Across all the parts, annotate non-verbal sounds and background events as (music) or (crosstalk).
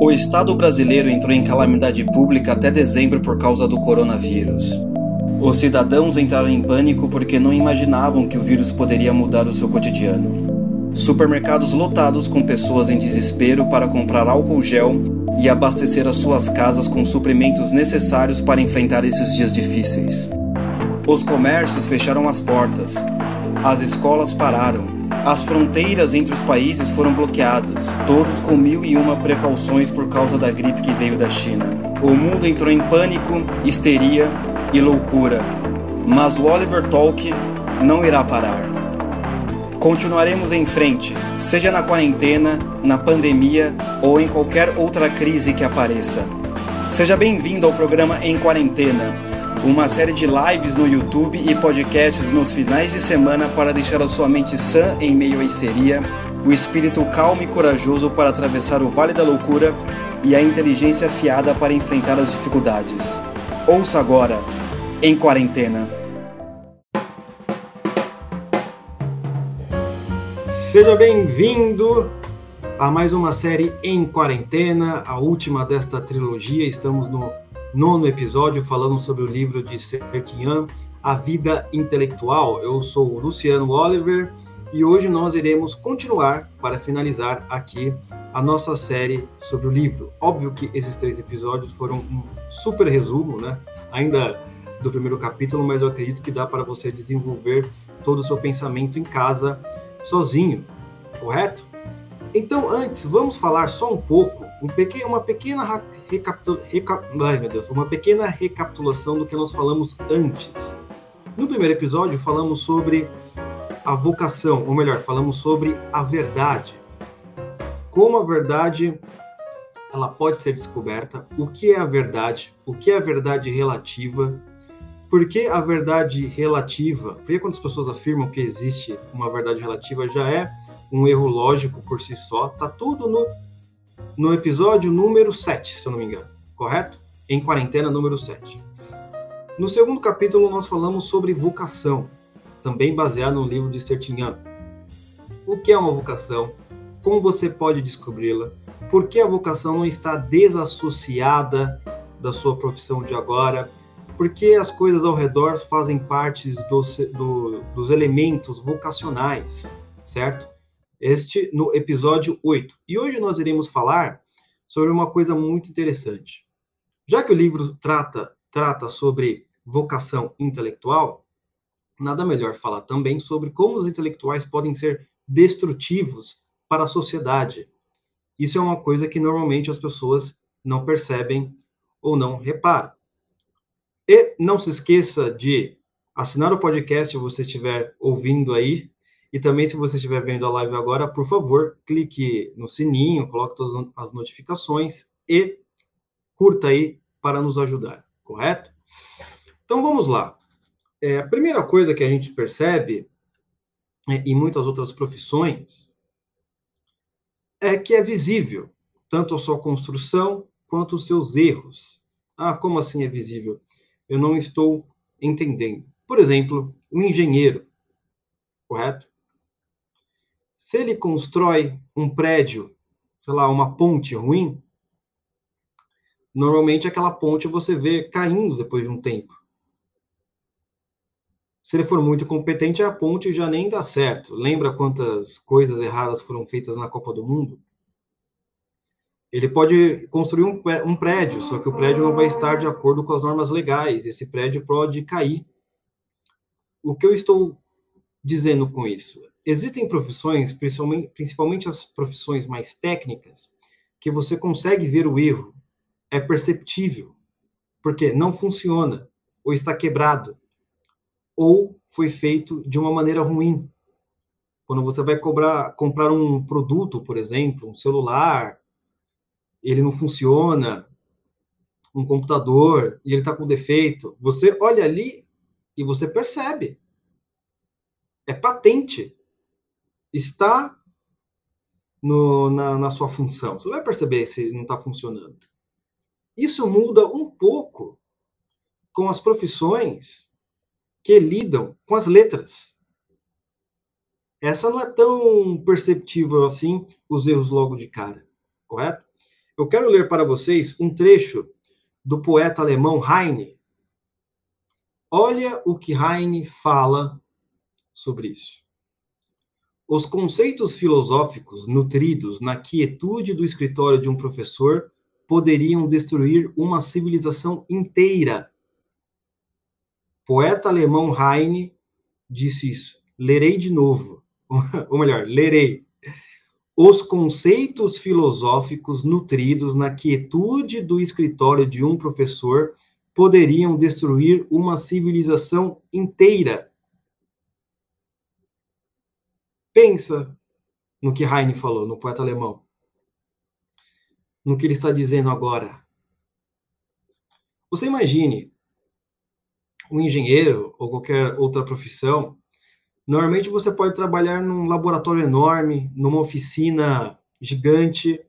O Estado brasileiro entrou em calamidade pública até dezembro por causa do coronavírus. Os cidadãos entraram em pânico porque não imaginavam que o vírus poderia mudar o seu cotidiano. Supermercados lotados com pessoas em desespero para comprar álcool gel e abastecer as suas casas com suprimentos necessários para enfrentar esses dias difíceis. Os comércios fecharam as portas, as escolas pararam, as fronteiras entre os países foram bloqueadas, todos com mil e uma precauções por causa da gripe que veio da China. O mundo entrou em pânico, histeria e loucura, mas o Oliver Talk não irá parar. Continuaremos em frente, seja na quarentena, na pandemia ou em qualquer outra crise que apareça. Seja bem-vindo ao programa Em Quarentena, uma série de lives no YouTube e podcasts nos finais de semana para deixar a sua mente sã em meio à histeria, o espírito calmo e corajoso para atravessar o vale da loucura e a inteligência afiada para enfrentar as dificuldades. Ouça agora, Em Quarentena. Seja bem-vindo a mais uma série em quarentena, a última desta trilogia. Estamos no nono episódio falando sobre o livro de Serkian, A Vida Intelectual. Eu sou o Luciano Oliver e hoje nós iremos continuar para finalizar aqui a nossa série sobre o livro. Óbvio que esses três episódios foram um super resumo, né? Ainda do primeiro capítulo, mas eu acredito que dá para você desenvolver todo o seu pensamento em casa sozinho, correto? Então, antes, vamos falar só um pouco, um pequeno, uma pequena recap, ai, meu Deus, uma pequena recapitulação do que nós falamos antes. No primeiro episódio, falamos sobre a vocação, ou melhor, falamos sobre a verdade. Como a verdade ela pode ser descoberta, o que é a verdade, o que é a verdade relativa, por que a verdade relativa, porque quando as pessoas afirmam que existe uma verdade relativa, já é um erro lógico por si só. Tá tudo no, no episódio número 7, se eu não me engano, correto? Em quarentena número 7. No segundo capítulo, nós falamos sobre vocação, também baseado no livro de Sertignan. O que é uma vocação? Como você pode descobri-la? Por que a vocação não está desassociada da sua profissão de agora? porque as coisas ao redor fazem parte do, dos elementos vocacionais, certo? Este no episódio 8. E hoje nós iremos falar sobre uma coisa muito interessante. Já que o livro trata, trata sobre vocação intelectual, nada melhor falar também sobre como os intelectuais podem ser destrutivos para a sociedade. Isso é uma coisa que normalmente as pessoas não percebem ou não reparam. E não se esqueça de assinar o podcast se você estiver ouvindo aí. E também, se você estiver vendo a live agora, por favor, clique no sininho, coloque todas as notificações e curta aí para nos ajudar, correto? Então vamos lá. É, a primeira coisa que a gente percebe é, em muitas outras profissões é que é visível tanto a sua construção quanto os seus erros. Ah, como assim é visível? eu não estou entendendo. Por exemplo, um engenheiro, correto? Se ele constrói um prédio, sei lá, uma ponte ruim, normalmente aquela ponte você vê caindo depois de um tempo. Se ele for muito competente, a ponte já nem dá certo. Lembra quantas coisas erradas foram feitas na Copa do Mundo? Ele pode construir um, prédio, só que o prédio não vai estar de acordo com as normas legais. Esse prédio pode cair. O que eu estou dizendo com isso? Existem profissões, principalmente, principalmente as profissões mais técnicas, que você consegue ver o erro, é perceptível, porque não funciona, ou está quebrado, ou foi feito de uma maneira ruim. Quando você vai cobrar, comprar um produto, por exemplo, um celular, ele não funciona, um computador e ele está com defeito, você olha ali e você percebe. É patente. Está no, na, na sua função. Você vai perceber se não está funcionando. Isso muda um pouco com as profissões que lidam com as letras. Essa não é tão perceptível assim, os erros logo de cara, correto? Eu quero ler para vocês um trecho do poeta alemão Heine. Olha o que Heine fala sobre isso. Os conceitos filosóficos nutridos na quietude do escritório de um professor poderiam destruir uma civilização inteira. Poeta alemão Heine disse isso. Lerei de novo. (laughs) Ou melhor, lerei. Os conceitos filosóficos nutridos na quietude do escritório de um professor poderiam destruir uma civilização inteira. Pensa no que Heine falou, no poeta alemão. No que ele está dizendo agora. Você imagine um engenheiro ou qualquer outra profissão. Normalmente você pode trabalhar num laboratório enorme, numa oficina gigante.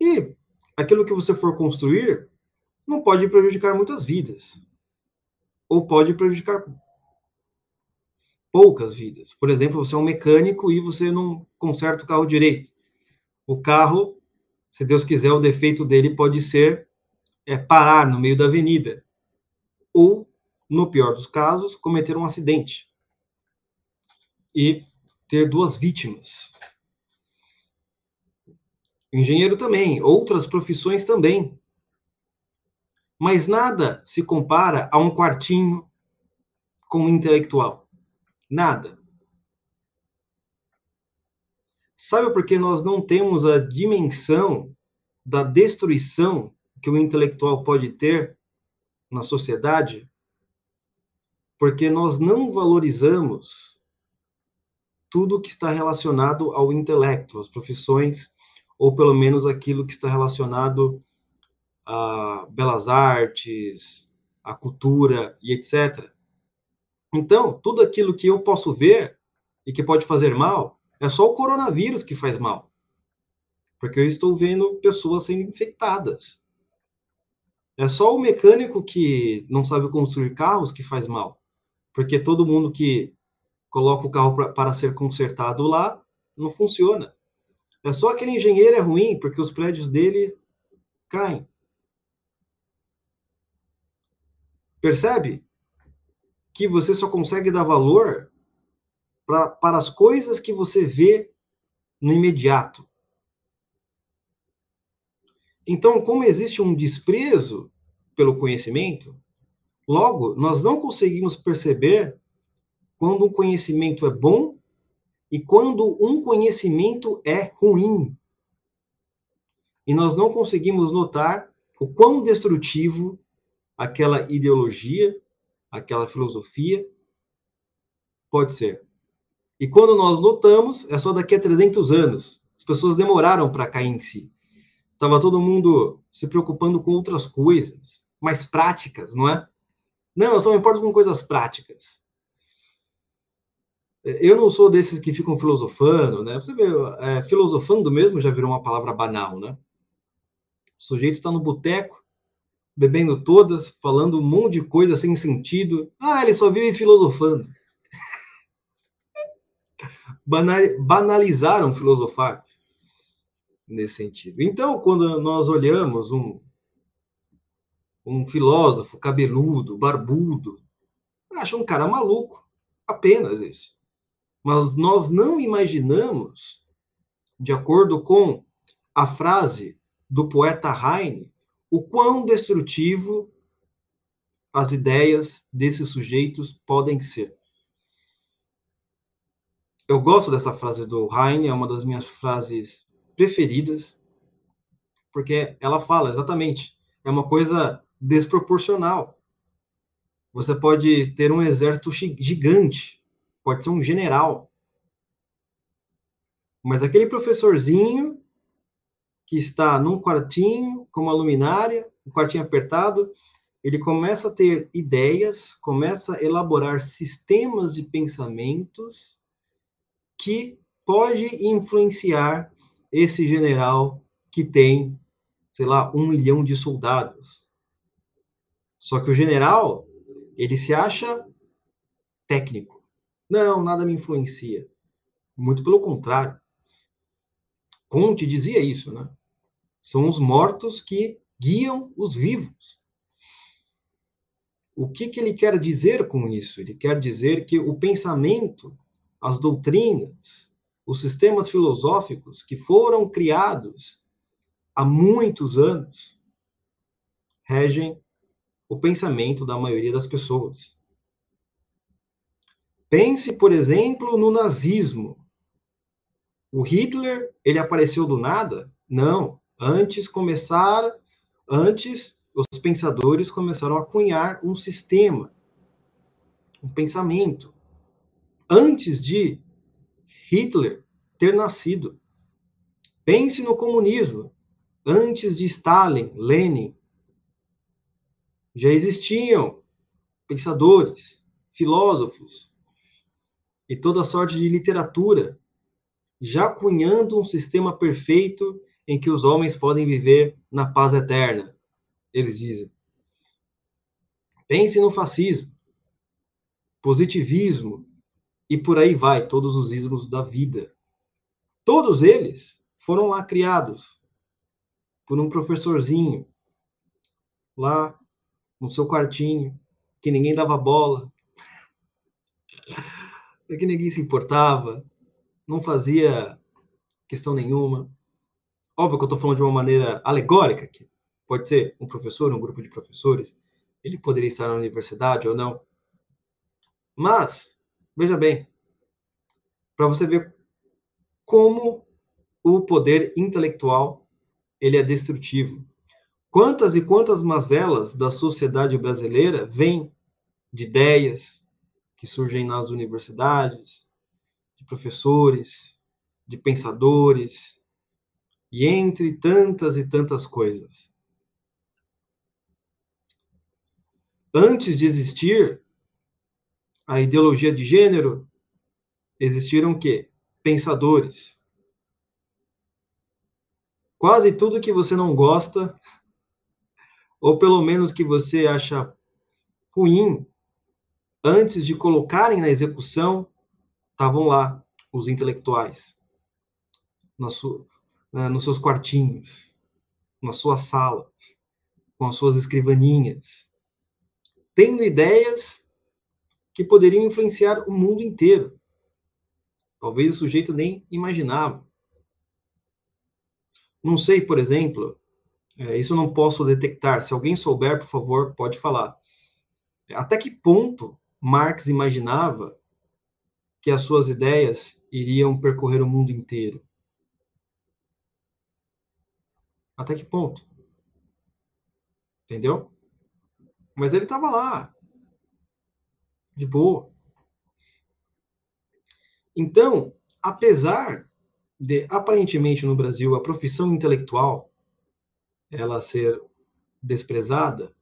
E aquilo que você for construir não pode prejudicar muitas vidas. Ou pode prejudicar poucas vidas. Por exemplo, você é um mecânico e você não conserta o carro direito. O carro, se Deus quiser, o defeito dele pode ser é, parar no meio da avenida. Ou, no pior dos casos, cometer um acidente. E ter duas vítimas. Engenheiro também, outras profissões também. Mas nada se compara a um quartinho com um intelectual. Nada. Sabe por que nós não temos a dimensão da destruição que o intelectual pode ter na sociedade? Porque nós não valorizamos tudo que está relacionado ao intelecto, as profissões, ou pelo menos aquilo que está relacionado a belas artes, a cultura e etc. Então, tudo aquilo que eu posso ver e que pode fazer mal, é só o coronavírus que faz mal. Porque eu estou vendo pessoas sendo infectadas. É só o mecânico que não sabe construir carros que faz mal. Porque todo mundo que coloca o carro para ser consertado lá não funciona. É só aquele engenheiro é ruim porque os prédios dele caem. Percebe? Que você só consegue dar valor pra, para as coisas que você vê no imediato. Então, como existe um desprezo pelo conhecimento, logo, nós não conseguimos perceber quando um conhecimento é bom e quando um conhecimento é ruim. E nós não conseguimos notar o quão destrutivo aquela ideologia aquela filosofia? Pode ser. E quando nós notamos, é só daqui a 300 anos. As pessoas demoraram para cair em si. Estava todo mundo se preocupando com outras coisas, mais práticas, não é? Não, eu só me importo com coisas práticas. Eu não sou desses que ficam filosofando, né? Você vê, é, filosofando mesmo já virou uma palavra banal, né? O sujeito está no boteco, bebendo todas, falando um monte de coisa sem sentido. Ah, ele só vive filosofando. (laughs) Banalizaram filosofar nesse sentido. Então, quando nós olhamos um, um filósofo cabeludo, barbudo, acha um cara maluco, apenas isso. Mas nós não imaginamos, de acordo com a frase do poeta Heine, o quão destrutivo as ideias desses sujeitos podem ser. Eu gosto dessa frase do Heine, é uma das minhas frases preferidas, porque ela fala exatamente, é uma coisa desproporcional. Você pode ter um exército gigante, pode ser um general, mas aquele professorzinho que está num quartinho com uma luminária, um quartinho apertado, ele começa a ter ideias, começa a elaborar sistemas de pensamentos que pode influenciar esse general que tem, sei lá, um milhão de soldados. Só que o general, ele se acha técnico. Não, nada me influencia. Muito pelo contrário. Conte dizia isso, né? São os mortos que guiam os vivos. O que, que ele quer dizer com isso? Ele quer dizer que o pensamento, as doutrinas, os sistemas filosóficos que foram criados há muitos anos regem o pensamento da maioria das pessoas. Pense, por exemplo, no nazismo. O Hitler, ele apareceu do nada? Não. Antes começar, antes os pensadores começaram a cunhar um sistema, um pensamento. Antes de Hitler ter nascido. Pense no comunismo. Antes de Stalin, Lenin, já existiam pensadores, filósofos e toda sorte de literatura, já cunhando um sistema perfeito em que os homens podem viver na paz eterna, eles dizem. Pense no fascismo, positivismo e por aí vai, todos os ismos da vida. Todos eles foram lá criados por um professorzinho, lá no seu quartinho, que ninguém dava bola, (laughs) que ninguém se importava, não fazia questão nenhuma. Óbvio que eu estou falando de uma maneira alegórica aqui. Pode ser um professor, um grupo de professores. Ele poderia estar na universidade ou não. Mas, veja bem, para você ver como o poder intelectual ele é destrutivo. Quantas e quantas mazelas da sociedade brasileira vêm de ideias que surgem nas universidades, de professores, de pensadores, e entre tantas e tantas coisas. Antes de existir a ideologia de gênero, existiram o quê? Pensadores. Quase tudo que você não gosta, ou pelo menos que você acha ruim, antes de colocarem na execução, estavam lá os intelectuais, na sua, né, nos seus quartinhos, nas suas salas, com as suas escrivaninhas, tendo ideias que poderiam influenciar o mundo inteiro. Talvez o sujeito nem imaginava. Não sei, por exemplo, é, isso não posso detectar. Se alguém souber, por favor, pode falar. Até que ponto Marx imaginava que as suas ideias iriam percorrer o mundo inteiro? Até que ponto? Entendeu? Mas ele estava lá. De boa. Então, apesar de, aparentemente, no Brasil, a profissão intelectual ela ser desprezada,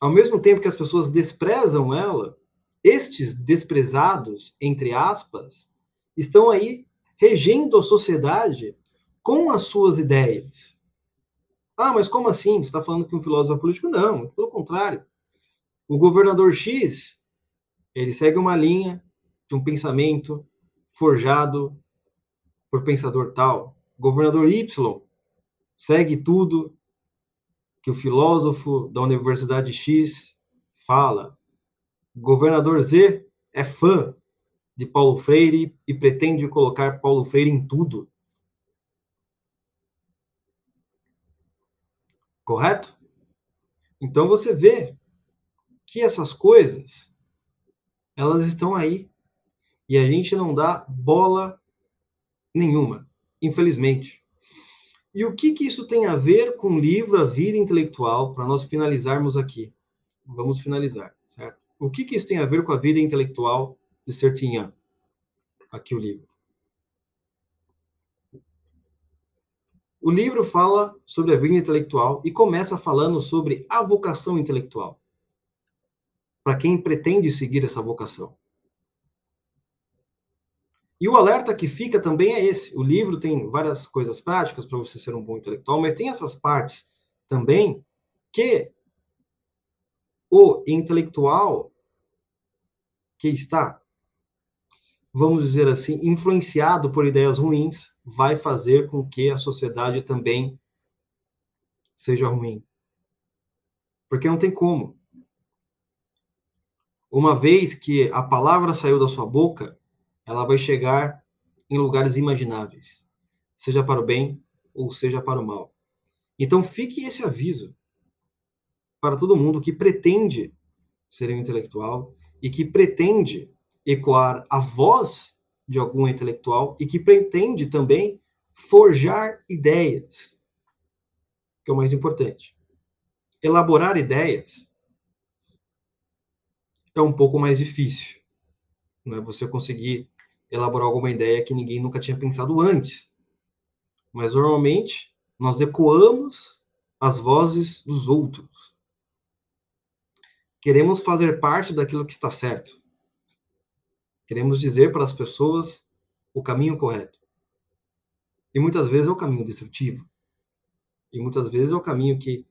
ao mesmo tempo que as pessoas desprezam ela, estes desprezados, entre aspas, estão aí regendo a sociedade com as suas ideias. Ah, mas como assim? Você está falando que um filósofo é político? Não, pelo contrário. O governador X, ele segue uma linha de um pensamento forjado por pensador tal. O governador Y segue tudo que o filósofo da Universidade X fala. O governador Z é fã de Paulo Freire e pretende colocar Paulo Freire em tudo. Correto? Então você vê que essas coisas elas estão aí e a gente não dá bola nenhuma, infelizmente. E o que, que isso tem a ver com o livro A Vida Intelectual, para nós finalizarmos aqui? Vamos finalizar, certo? O que, que isso tem a ver com a vida intelectual de Sertinhan? Aqui o livro. O livro fala sobre a vida intelectual e começa falando sobre a vocação intelectual. Para quem pretende seguir essa vocação. E o alerta que fica também é esse. O livro tem várias coisas práticas para você ser um bom intelectual, mas tem essas partes também que o intelectual que está vamos dizer assim, influenciado por ideias ruins, vai fazer com que a sociedade também seja ruim. Porque não tem como. Uma vez que a palavra saiu da sua boca, ela vai chegar em lugares imagináveis, seja para o bem ou seja para o mal. Então fique esse aviso para todo mundo que pretende ser um intelectual e que pretende ecoar a voz de algum intelectual e que pretende também forjar ideias, que é o mais importante. Elaborar ideias é um pouco mais difícil. Não é você conseguir elaborar alguma ideia que ninguém nunca tinha pensado antes. Mas normalmente nós ecoamos as vozes dos outros. Queremos fazer parte daquilo que está certo. Queremos dizer para as pessoas o caminho correto. E muitas vezes é o caminho destrutivo. E muitas vezes é o caminho que,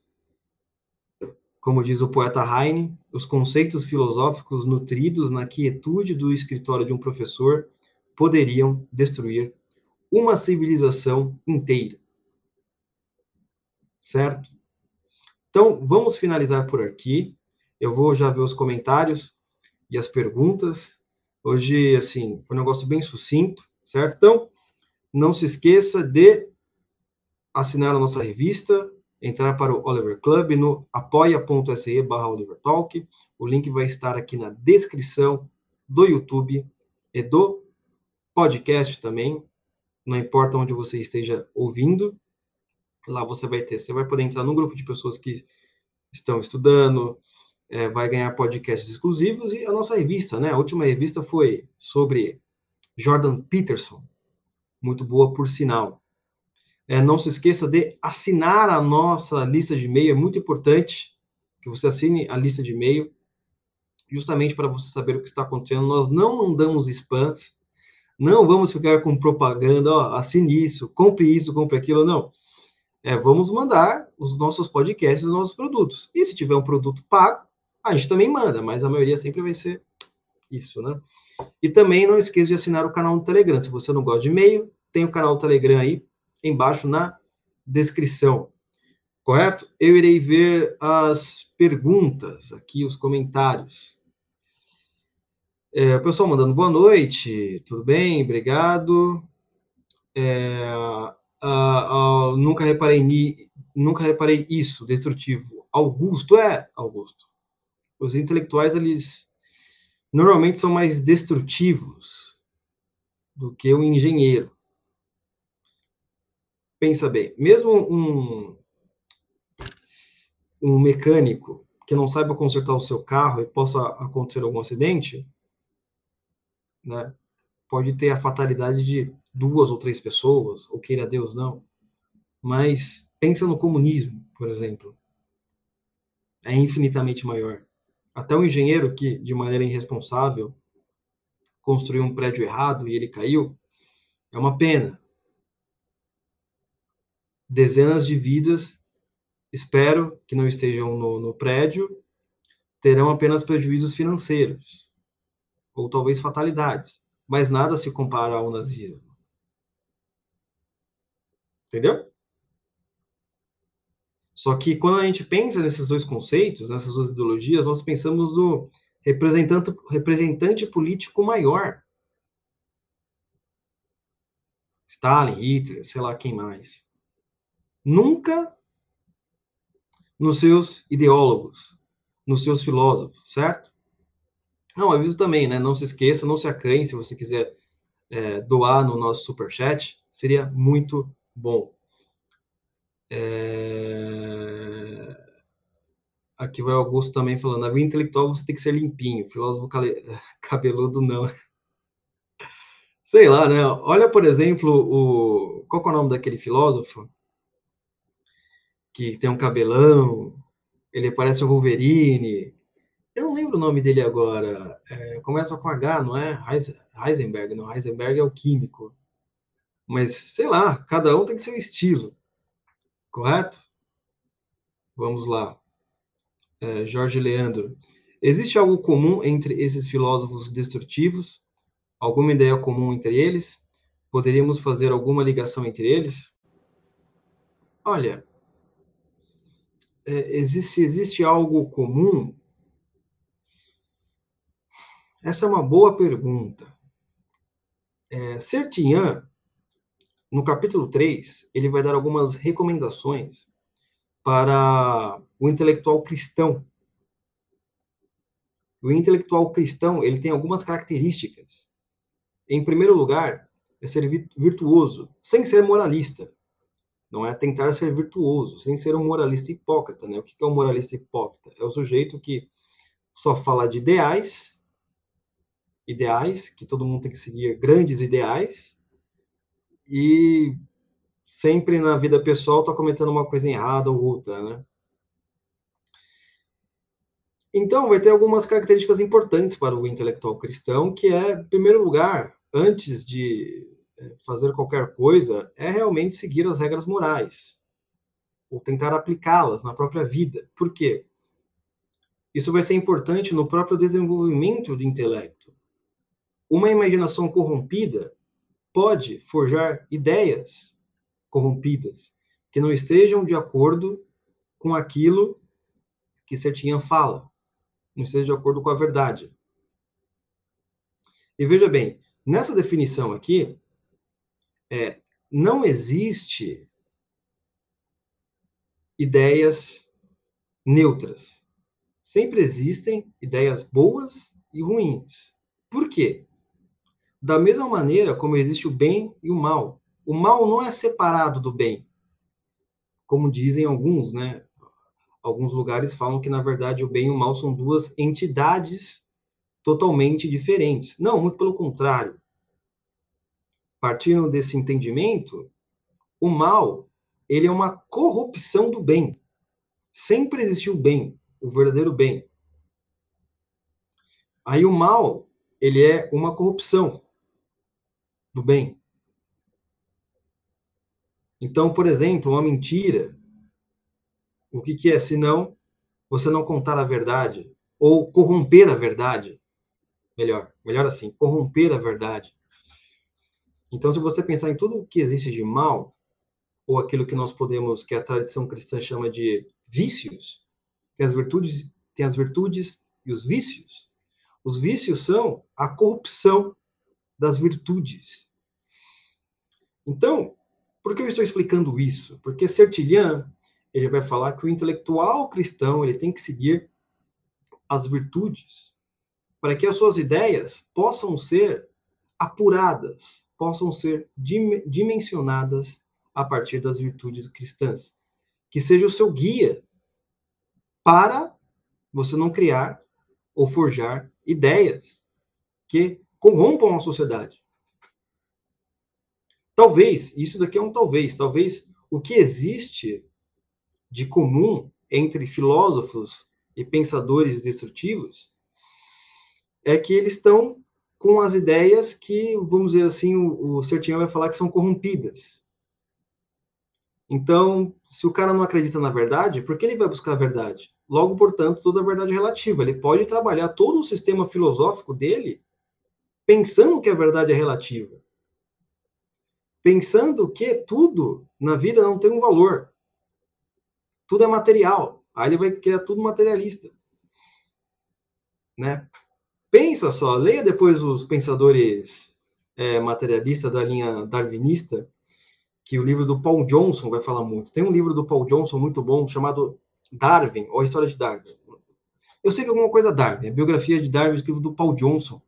como diz o poeta Heine, os conceitos filosóficos nutridos na quietude do escritório de um professor poderiam destruir uma civilização inteira. Certo? Então, vamos finalizar por aqui. Eu vou já ver os comentários e as perguntas. Hoje, assim, foi um negócio bem sucinto, certo? Então, não se esqueça de assinar a nossa revista, entrar para o Oliver Club no apoia.se barra Oliver Talk. O link vai estar aqui na descrição do YouTube e do podcast também. Não importa onde você esteja ouvindo, lá você vai ter. Você vai poder entrar num grupo de pessoas que estão estudando, é, vai ganhar podcasts exclusivos e a nossa revista, né? A última revista foi sobre Jordan Peterson, muito boa por sinal. É, não se esqueça de assinar a nossa lista de e-mail, é muito importante que você assine a lista de e-mail, justamente para você saber o que está acontecendo. Nós não mandamos spams, não vamos ficar com propaganda, ó, assine isso, compre isso, compre aquilo, não. É, vamos mandar os nossos podcasts, os nossos produtos. E se tiver um produto pago, a gente também manda, mas a maioria sempre vai ser isso, né? E também não esqueça de assinar o canal do Telegram. Se você não gosta de e-mail, tem o canal do Telegram aí embaixo na descrição. Correto? Eu irei ver as perguntas aqui, os comentários. É, o pessoal mandando boa noite, tudo bem? Obrigado. É, nunca reparei ni, nunca reparei isso, destrutivo. Augusto é Augusto os intelectuais eles normalmente são mais destrutivos do que o engenheiro. Pensa bem, mesmo um, um mecânico que não saiba consertar o seu carro e possa acontecer algum acidente, né, pode ter a fatalidade de duas ou três pessoas, ou queira Deus não. Mas pensa no comunismo, por exemplo. É infinitamente maior. Até o engenheiro que, de maneira irresponsável, construiu um prédio errado e ele caiu, é uma pena. Dezenas de vidas, espero que não estejam no, no prédio, terão apenas prejuízos financeiros, ou talvez fatalidades, mas nada se compara ao nazismo. Entendeu? Só que quando a gente pensa nesses dois conceitos, nessas duas ideologias, nós pensamos no representante, representante político maior. Stalin, Hitler, sei lá quem mais. Nunca nos seus ideólogos, nos seus filósofos, certo? Não, aviso também, né? Não se esqueça, não se acanhe se você quiser é, doar no nosso superchat, seria muito bom. É... Aqui vai Augusto também falando, na vida intelectual você tem que ser limpinho, filósofo (laughs) cabeludo não. Sei lá, né? Olha, por exemplo, o... qual é o nome daquele filósofo? Que tem um cabelão, ele parece o Wolverine. Eu não lembro o nome dele agora. É, começa com H, não é? Heisenberg, não. Heisenberg é o químico. Mas, sei lá, cada um tem que ser um estilo. Correto? Vamos lá. É, Jorge Leandro. Existe algo comum entre esses filósofos destrutivos? alguma ideia comum entre eles? Poderíamos fazer alguma ligação entre eles? Olha, é, existe, existe algo comum? Essa é uma boa pergunta. É, no capítulo 3, ele vai dar algumas recomendações para o intelectual cristão. O intelectual cristão, ele tem algumas características. Em primeiro lugar, é ser virtuoso, sem ser moralista. Não é tentar ser virtuoso, sem ser um moralista hipócrita. Né? O que é um moralista hipócrita? É o sujeito que só fala de ideais, ideais, que todo mundo tem que seguir grandes ideais, e sempre na vida pessoal está cometendo uma coisa errada ou outra, né? Então, vai ter algumas características importantes para o intelectual cristão, que é, em primeiro lugar, antes de é, fazer qualquer coisa, é realmente seguir as regras morais, ou tentar aplicá-las na própria vida. Por quê? Isso vai ser importante no próprio desenvolvimento do intelecto. Uma imaginação corrompida pode forjar ideias corrompidas que não estejam de acordo com aquilo que Sertinha fala, não esteja de acordo com a verdade. E veja bem, nessa definição aqui, é, não existe ideias neutras. Sempre existem ideias boas e ruins. Por quê? Da mesma maneira como existe o bem e o mal. O mal não é separado do bem. Como dizem alguns, né? Alguns lugares falam que, na verdade, o bem e o mal são duas entidades totalmente diferentes. Não, muito pelo contrário. Partindo desse entendimento, o mal, ele é uma corrupção do bem. Sempre existiu o bem, o verdadeiro bem. Aí o mal, ele é uma corrupção do bem. Então, por exemplo, uma mentira, o que, que é senão você não contar a verdade ou corromper a verdade? Melhor, melhor assim, corromper a verdade. Então, se você pensar em tudo o que existe de mal, ou aquilo que nós podemos, que a tradição cristã chama de vícios, tem as virtudes, tem as virtudes e os vícios. Os vícios são a corrupção das virtudes. Então, por que eu estou explicando isso? Porque Sertilhan, ele vai falar que o intelectual cristão, ele tem que seguir as virtudes para que as suas ideias possam ser apuradas, possam ser dimensionadas a partir das virtudes cristãs. Que seja o seu guia para você não criar ou forjar ideias que corrompam a sociedade. Talvez, isso daqui é um talvez, talvez o que existe de comum entre filósofos e pensadores destrutivos é que eles estão com as ideias que, vamos dizer assim, o, o vai falar que são corrompidas. Então, se o cara não acredita na verdade, por que ele vai buscar a verdade? Logo, portanto, toda a verdade é relativa. Ele pode trabalhar todo o sistema filosófico dele pensando que a verdade é relativa pensando que tudo na vida não tem um valor. Tudo é material. Aí ele vai criar tudo materialista. Né? Pensa só, leia depois os pensadores é, materialistas da linha darwinista, que o livro do Paul Johnson vai falar muito. Tem um livro do Paul Johnson muito bom chamado Darwin, ou a História de Darwin. Eu sei que alguma coisa Darwin, a biografia de Darwin, escrito do Paul Johnson.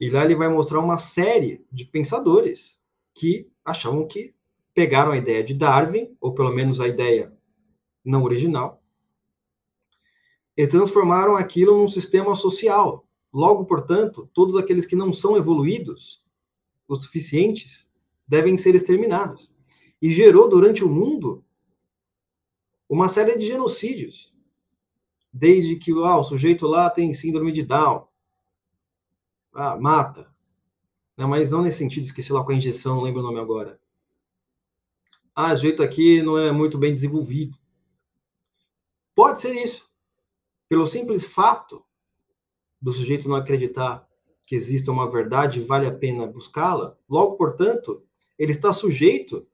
E lá ele vai mostrar uma série de pensadores que achavam que pegaram a ideia de Darwin, ou pelo menos a ideia não original, e transformaram aquilo num sistema social. Logo, portanto, todos aqueles que não são evoluídos o suficientes devem ser exterminados. E gerou durante o mundo uma série de genocídios. Desde que ah, o sujeito lá tem síndrome de Down, ah, mata, né? mas não nesse sentido, esqueci lá com a injeção, não lembro o nome agora. Ah, jeito aqui não é muito bem desenvolvido. Pode ser isso. Pelo simples fato do sujeito não acreditar que exista uma verdade e vale a pena buscá-la, logo, portanto, ele está sujeito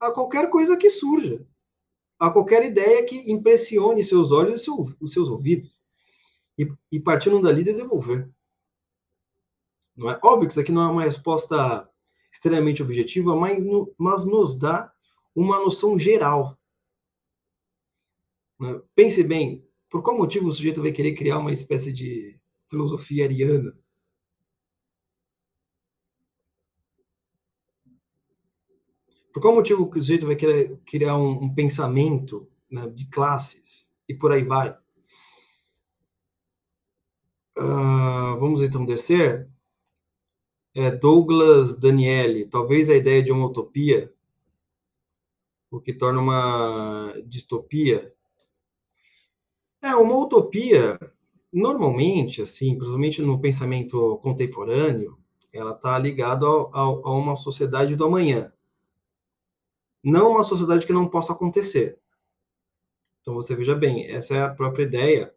a qualquer coisa que surja, a qualquer ideia que impressione seus olhos e seu, os seus ouvidos, e, e partindo dali desenvolver. Não é óbvio que isso aqui não é uma resposta extremamente objetiva, mas, mas nos dá uma noção geral. Né? Pense bem, por qual motivo o sujeito vai querer criar uma espécie de filosofia ariana? Por qual motivo o sujeito vai querer criar um, um pensamento né, de classes e por aí vai? Uh, vamos então descer. É Douglas Daniele, talvez a ideia de uma utopia, o que torna uma distopia. É, uma utopia, normalmente, assim, principalmente no pensamento contemporâneo, ela está ligada a uma sociedade do amanhã não uma sociedade que não possa acontecer. Então você veja bem, essa é a própria ideia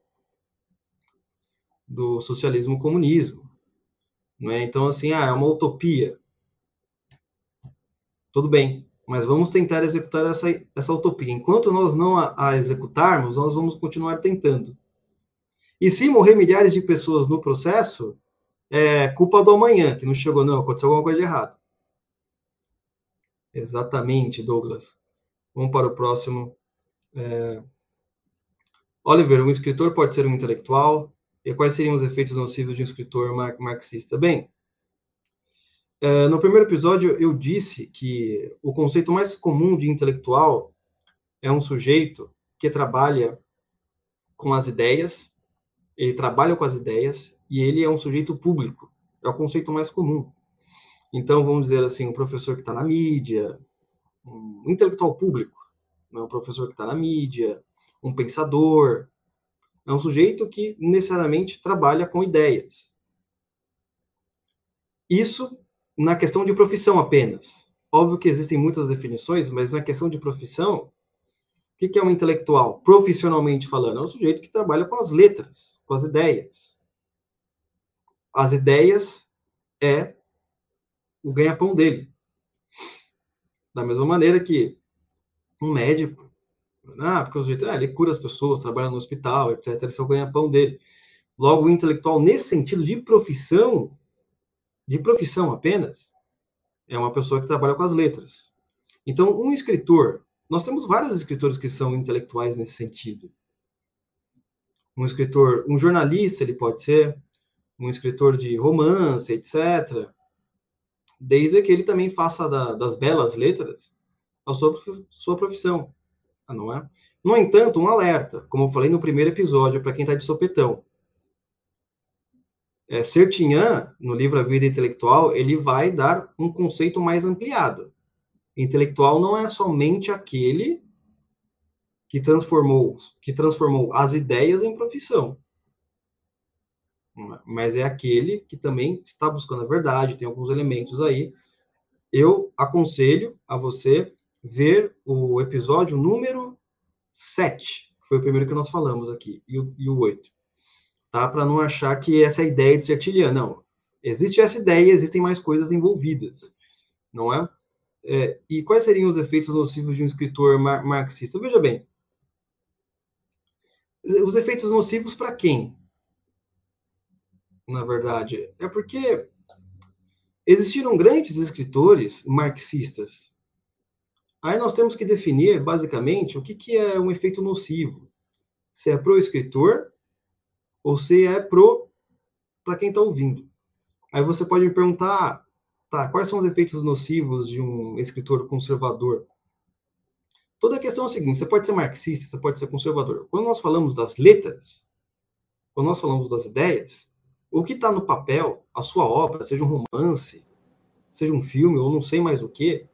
do socialismo comunismo. Né? Então, assim, ah, é uma utopia. Tudo bem, mas vamos tentar executar essa, essa utopia. Enquanto nós não a, a executarmos, nós vamos continuar tentando. E se morrer milhares de pessoas no processo, é culpa do amanhã, que não chegou, não, aconteceu alguma coisa de errado. Exatamente, Douglas. Vamos para o próximo. É... Oliver, um escritor pode ser um intelectual? E quais seriam os efeitos nocivos de um escritor mar marxista? Bem, é, no primeiro episódio eu disse que o conceito mais comum de intelectual é um sujeito que trabalha com as ideias, ele trabalha com as ideias e ele é um sujeito público. É o conceito mais comum. Então, vamos dizer assim, um professor que está na mídia, um intelectual público, né? um professor que está na mídia, um pensador, é um sujeito que necessariamente trabalha com ideias. Isso na questão de profissão apenas. Óbvio que existem muitas definições, mas na questão de profissão, o que é um intelectual? Profissionalmente falando, é um sujeito que trabalha com as letras, com as ideias. As ideias é o ganha-pão dele. Da mesma maneira que um médico, ah, porque o jeito, ah, ele cura as pessoas, trabalha no hospital, etc. É o ganha-pão dele. Logo, o intelectual, nesse sentido de profissão, de profissão apenas, é uma pessoa que trabalha com as letras. Então, um escritor, nós temos vários escritores que são intelectuais nesse sentido. Um escritor, um jornalista, ele pode ser, um escritor de romance, etc desde que ele também faça da, das belas letras a sua, sua profissão, não é? No entanto, um alerta, como eu falei no primeiro episódio, para quem está de sopetão. É, Sertinhan, no livro A Vida Intelectual, ele vai dar um conceito mais ampliado. Intelectual não é somente aquele que transformou, que transformou as ideias em profissão mas é aquele que também está buscando a verdade, tem alguns elementos aí. Eu aconselho a você ver o episódio número 7, que foi o primeiro que nós falamos aqui, e o, e o 8. Tá? Para não achar que essa ideia de ser artiliano. Não. Existe essa ideia, existem mais coisas envolvidas, não é? é e quais seriam os efeitos nocivos de um escritor mar marxista? Veja bem, os efeitos nocivos para quem? na verdade, é porque existiram grandes escritores marxistas. Aí nós temos que definir, basicamente, o que, que é um efeito nocivo. Se é pro escritor ou se é para quem está ouvindo. Aí você pode me perguntar, tá, quais são os efeitos nocivos de um escritor conservador? Toda a questão é a seguinte: você pode ser marxista, você pode ser conservador. Quando nós falamos das letras, quando nós falamos das ideias, o que está no papel, a sua obra, seja um romance, seja um filme, ou não sei mais o que,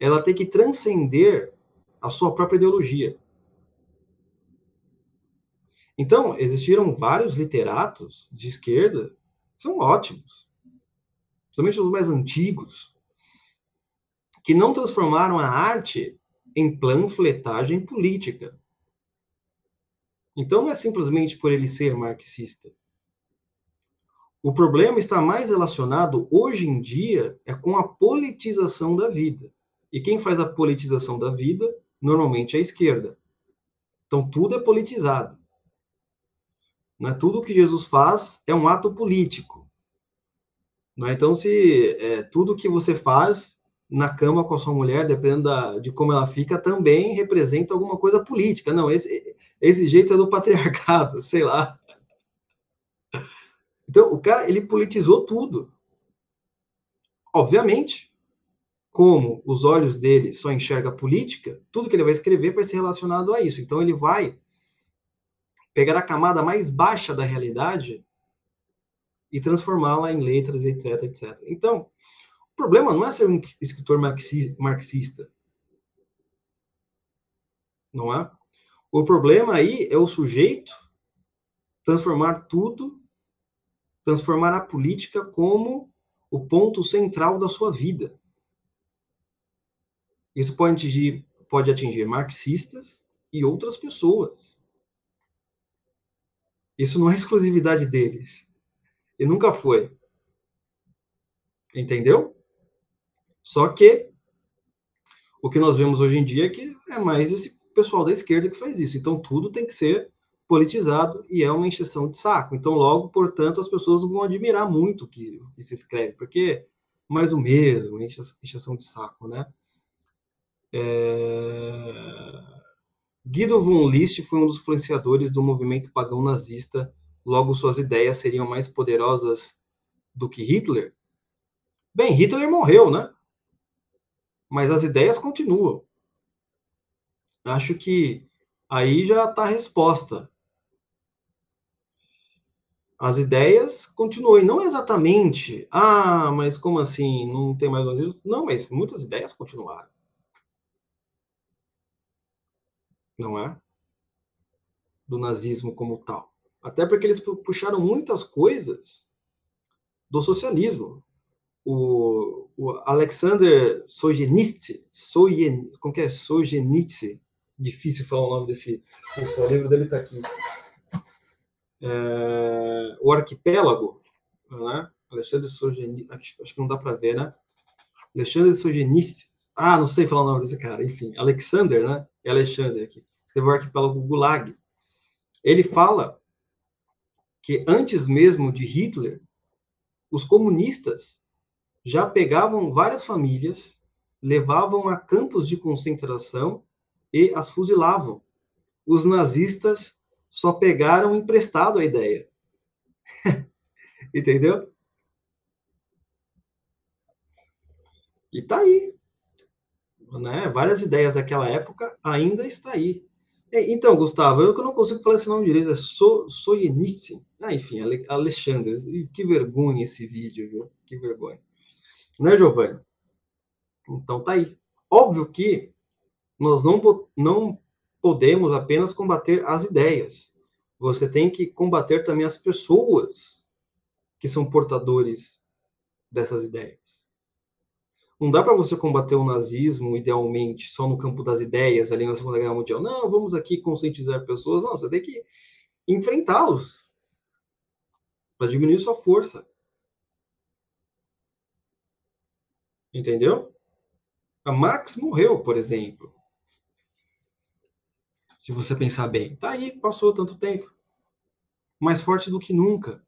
ela tem que transcender a sua própria ideologia. Então, existiram vários literatos de esquerda que são ótimos, principalmente os mais antigos, que não transformaram a arte em panfletagem política. Então, não é simplesmente por ele ser marxista. O problema está mais relacionado hoje em dia é com a politização da vida. E quem faz a politização da vida normalmente é a esquerda. Então tudo é politizado. Não é tudo que Jesus faz é um ato político. Não é? Então se é, tudo que você faz na cama com a sua mulher, dependendo da, de como ela fica, também representa alguma coisa política. Não, esse, esse jeito é do patriarcado, (laughs) sei lá. Então, o cara, ele politizou tudo. Obviamente, como os olhos dele só enxerga política, tudo que ele vai escrever vai ser relacionado a isso. Então, ele vai pegar a camada mais baixa da realidade e transformá-la em letras, etc, etc. Então, o problema não é ser um escritor marxista. Não é? O problema aí é o sujeito transformar tudo transformar a política como o ponto central da sua vida. Isso pode atingir, pode atingir marxistas e outras pessoas. Isso não é exclusividade deles. E nunca foi. Entendeu? Só que o que nós vemos hoje em dia é que é mais esse pessoal da esquerda que faz isso. Então tudo tem que ser politizado e é uma encheção de saco. Então, logo, portanto, as pessoas vão admirar muito o que, que se escreve, porque mais o mesmo, encheção de saco, né? É... Guido von List foi um dos influenciadores do movimento pagão nazista, logo suas ideias seriam mais poderosas do que Hitler? Bem, Hitler morreu, né? Mas as ideias continuam. Acho que aí já está a resposta as ideias continuem. Não exatamente, ah, mas como assim? Não tem mais nazismo? Não, mas muitas ideias continuaram. Não é? Do nazismo como tal. Até porque eles puxaram muitas coisas do socialismo. O, o Alexander Solzhenitsyn, Solzhen, como que é? Solzhenitsyn, difícil falar o nome desse, o livro dele está aqui é, o arquipélago, né? Alexandre Solzhenitsyn, acho que não dá para ver, né? Alexandre Solzhenitsyn, ah, não sei falar o nome desse cara, enfim, Alexander, né? É Alexandre aqui, escreveu o arquipélago Gulag. Ele fala que antes mesmo de Hitler, os comunistas já pegavam várias famílias, levavam a campos de concentração e as fuzilavam. Os nazistas só pegaram emprestado a ideia. (laughs) Entendeu? E tá aí. Né? Várias ideias daquela época ainda está aí. Então, Gustavo, eu não consigo falar esse nome direito, é so, Soyenitsyn. Ah, enfim, Alexandre. Que vergonha esse vídeo, viu? Que vergonha. Né, Giovanni? Então tá aí. Óbvio que nós não, não podemos apenas combater as ideias. Você tem que combater também as pessoas que são portadores dessas ideias. Não dá para você combater o nazismo, idealmente, só no campo das ideias, ali na Segunda Guerra Mundial. Não, vamos aqui conscientizar pessoas. Não, você tem que enfrentá-los para diminuir sua força. Entendeu? A Marx morreu, por exemplo se você pensar bem. Tá aí, passou tanto tempo. Mais forte do que nunca.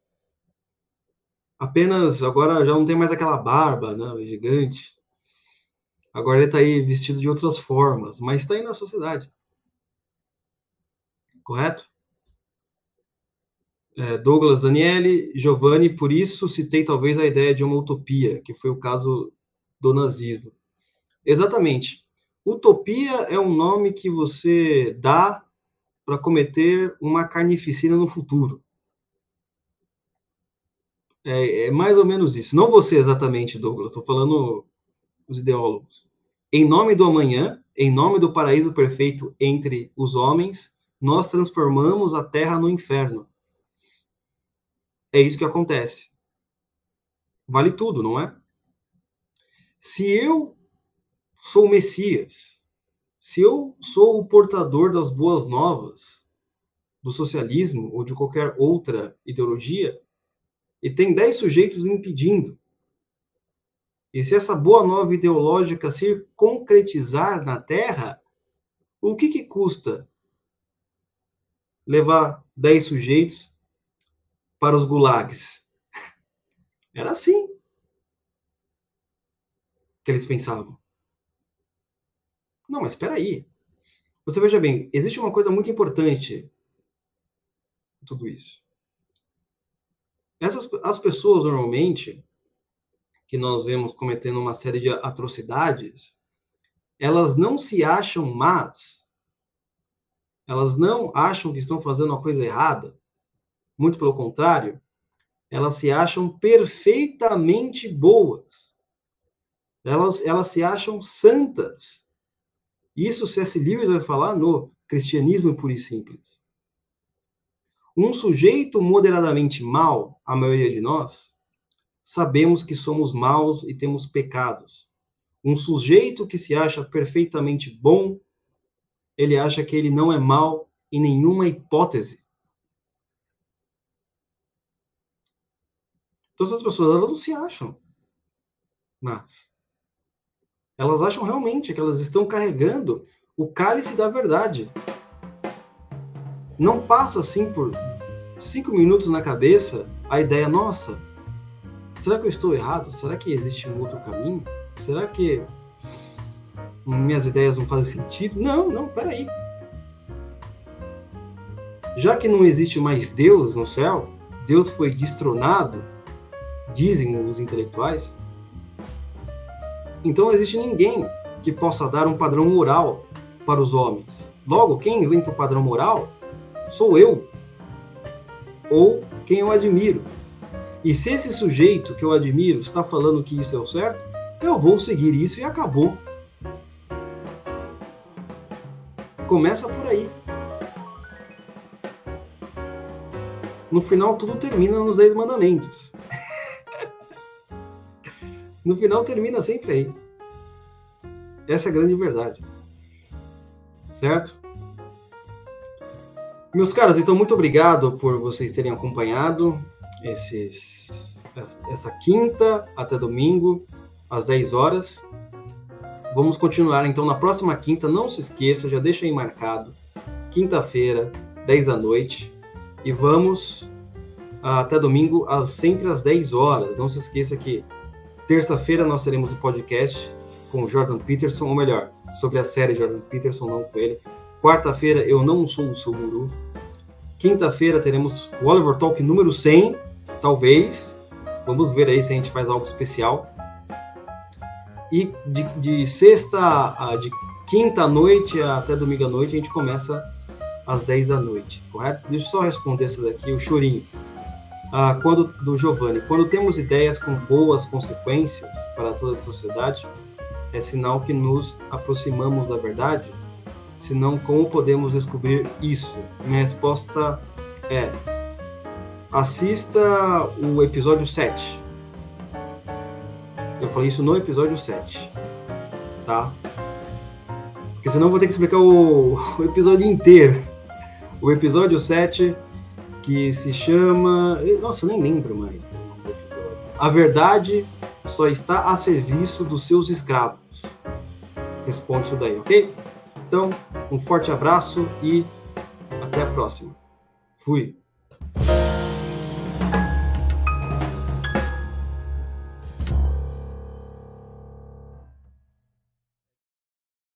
Apenas agora já não tem mais aquela barba, né, gigante. Agora ele está aí vestido de outras formas, mas está aí na sociedade. Correto? É, Douglas Daniele, Giovanni, por isso citei talvez a ideia de uma utopia, que foi o caso do nazismo. Exatamente. Utopia é um nome que você dá para cometer uma carnificina no futuro. É, é, mais ou menos isso. Não você exatamente, Douglas, estou falando os ideólogos. Em nome do amanhã, em nome do paraíso perfeito entre os homens, nós transformamos a terra no inferno. É isso que acontece. Vale tudo, não é? Se eu sou o Messias, se eu sou o portador das boas novas do socialismo ou de qualquer outra ideologia, e tem 10 sujeitos me impedindo. E se essa boa nova ideológica se concretizar na Terra, o que, que custa levar 10 sujeitos para os gulags? (laughs) Era assim que eles pensavam. Não, mas espera aí. Você veja bem, existe uma coisa muito importante em tudo isso. Essas, as pessoas, normalmente, que nós vemos cometendo uma série de atrocidades, elas não se acham más, elas não acham que estão fazendo uma coisa errada, muito pelo contrário, elas se acham perfeitamente boas, elas, elas se acham santas. Isso C.S. Lewis vai falar no Cristianismo Puro e Simples. Um sujeito moderadamente mal, a maioria de nós, sabemos que somos maus e temos pecados. Um sujeito que se acha perfeitamente bom, ele acha que ele não é mal em nenhuma hipótese. Então essas pessoas elas não se acham mas elas acham realmente que elas estão carregando o cálice da verdade. Não passa assim por cinco minutos na cabeça a ideia, nossa, será que eu estou errado? Será que existe um outro caminho? Será que minhas ideias não fazem sentido? Não, não, peraí. Já que não existe mais Deus no céu, Deus foi destronado, dizem os intelectuais, então não existe ninguém que possa dar um padrão moral para os homens. Logo, quem inventa o padrão moral sou eu, ou quem eu admiro. E se esse sujeito que eu admiro está falando que isso é o certo, eu vou seguir isso e acabou. Começa por aí. No final, tudo termina nos Dez Mandamentos. (laughs) no final, termina sempre aí. Essa é a grande verdade. Certo? Meus caros, então, muito obrigado por vocês terem acompanhado esses, essa quinta até domingo, às 10 horas. Vamos continuar então na próxima quinta. Não se esqueça, já deixa aí marcado. Quinta-feira, 10 da noite. E vamos até domingo, sempre às 10 horas. Não se esqueça que terça-feira nós teremos o podcast com o Jordan Peterson, ou melhor, sobre a série Jordan Peterson, não com ele. Quarta-feira, eu não sou o seu guru. Quinta-feira teremos o Oliver Talk número 100, talvez. Vamos ver aí se a gente faz algo especial. E de, de sexta, de quinta noite até domingo à noite, a gente começa às 10 da noite, correto? Deixa eu só responder essa daqui, o chorinho. Ah, quando do Giovanni, quando temos ideias com boas consequências para toda a sociedade, é sinal que nos aproximamos da verdade? Senão, como podemos descobrir isso? Minha resposta é: assista o episódio 7. Eu falei isso no episódio 7. Tá? Porque senão eu vou ter que explicar o, (laughs) o episódio inteiro. O episódio 7, que se chama. Nossa, nem lembro mais A verdade só está a serviço dos seus escravos. Responde isso daí, ok? Então, um forte abraço e até a próxima. Fui.